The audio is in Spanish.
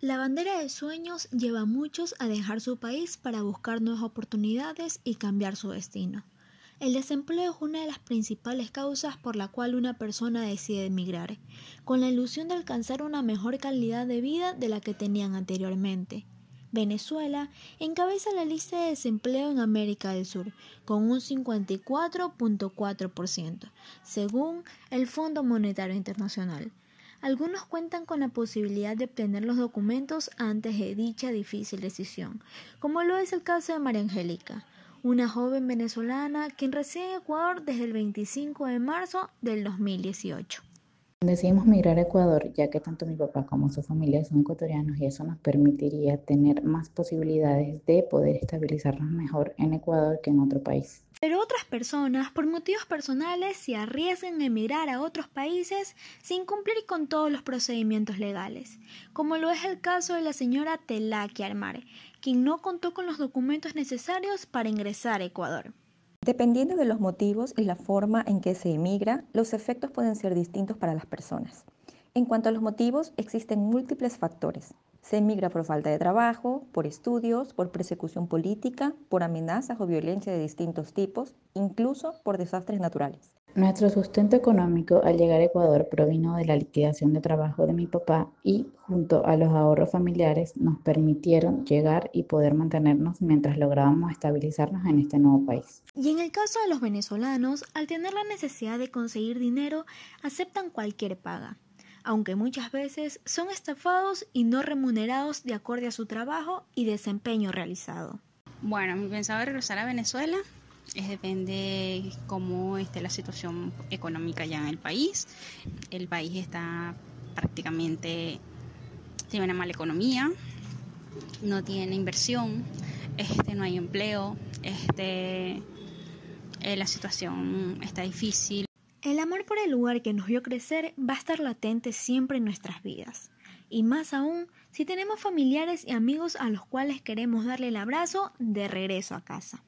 La bandera de sueños lleva a muchos a dejar su país para buscar nuevas oportunidades y cambiar su destino. El desempleo es una de las principales causas por la cual una persona decide emigrar, con la ilusión de alcanzar una mejor calidad de vida de la que tenían anteriormente. Venezuela encabeza la lista de desempleo en América del Sur, con un 54.4%, según el Fondo Monetario Internacional. Algunos cuentan con la posibilidad de obtener los documentos antes de dicha difícil decisión, como lo es el caso de María Angélica, una joven venezolana quien reside en Ecuador desde el 25 de marzo del 2018. Decidimos migrar a Ecuador ya que tanto mi papá como su familia son ecuatorianos y eso nos permitiría tener más posibilidades de poder estabilizarnos mejor en Ecuador que en otro país. Pero otras personas, por motivos personales, se arriesgan a emigrar a otros países sin cumplir con todos los procedimientos legales, como lo es el caso de la señora Telaki Armar, quien no contó con los documentos necesarios para ingresar a Ecuador. Dependiendo de los motivos y la forma en que se emigra, los efectos pueden ser distintos para las personas. En cuanto a los motivos, existen múltiples factores. Se emigra por falta de trabajo, por estudios, por persecución política, por amenazas o violencia de distintos tipos, incluso por desastres naturales. Nuestro sustento económico al llegar a Ecuador provino de la liquidación de trabajo de mi papá y junto a los ahorros familiares nos permitieron llegar y poder mantenernos mientras lográbamos estabilizarnos en este nuevo país. Y en el caso de los venezolanos, al tener la necesidad de conseguir dinero, aceptan cualquier paga aunque muchas veces son estafados y no remunerados de acuerdo a su trabajo y desempeño realizado. Bueno, mi pensado regresar a Venezuela es depende cómo esté la situación económica ya en el país. El país está prácticamente tiene una mala economía, no tiene inversión, este no hay empleo, este eh, la situación está difícil. El amor por el lugar que nos vio crecer va a estar latente siempre en nuestras vidas. Y más aún si tenemos familiares y amigos a los cuales queremos darle el abrazo de regreso a casa.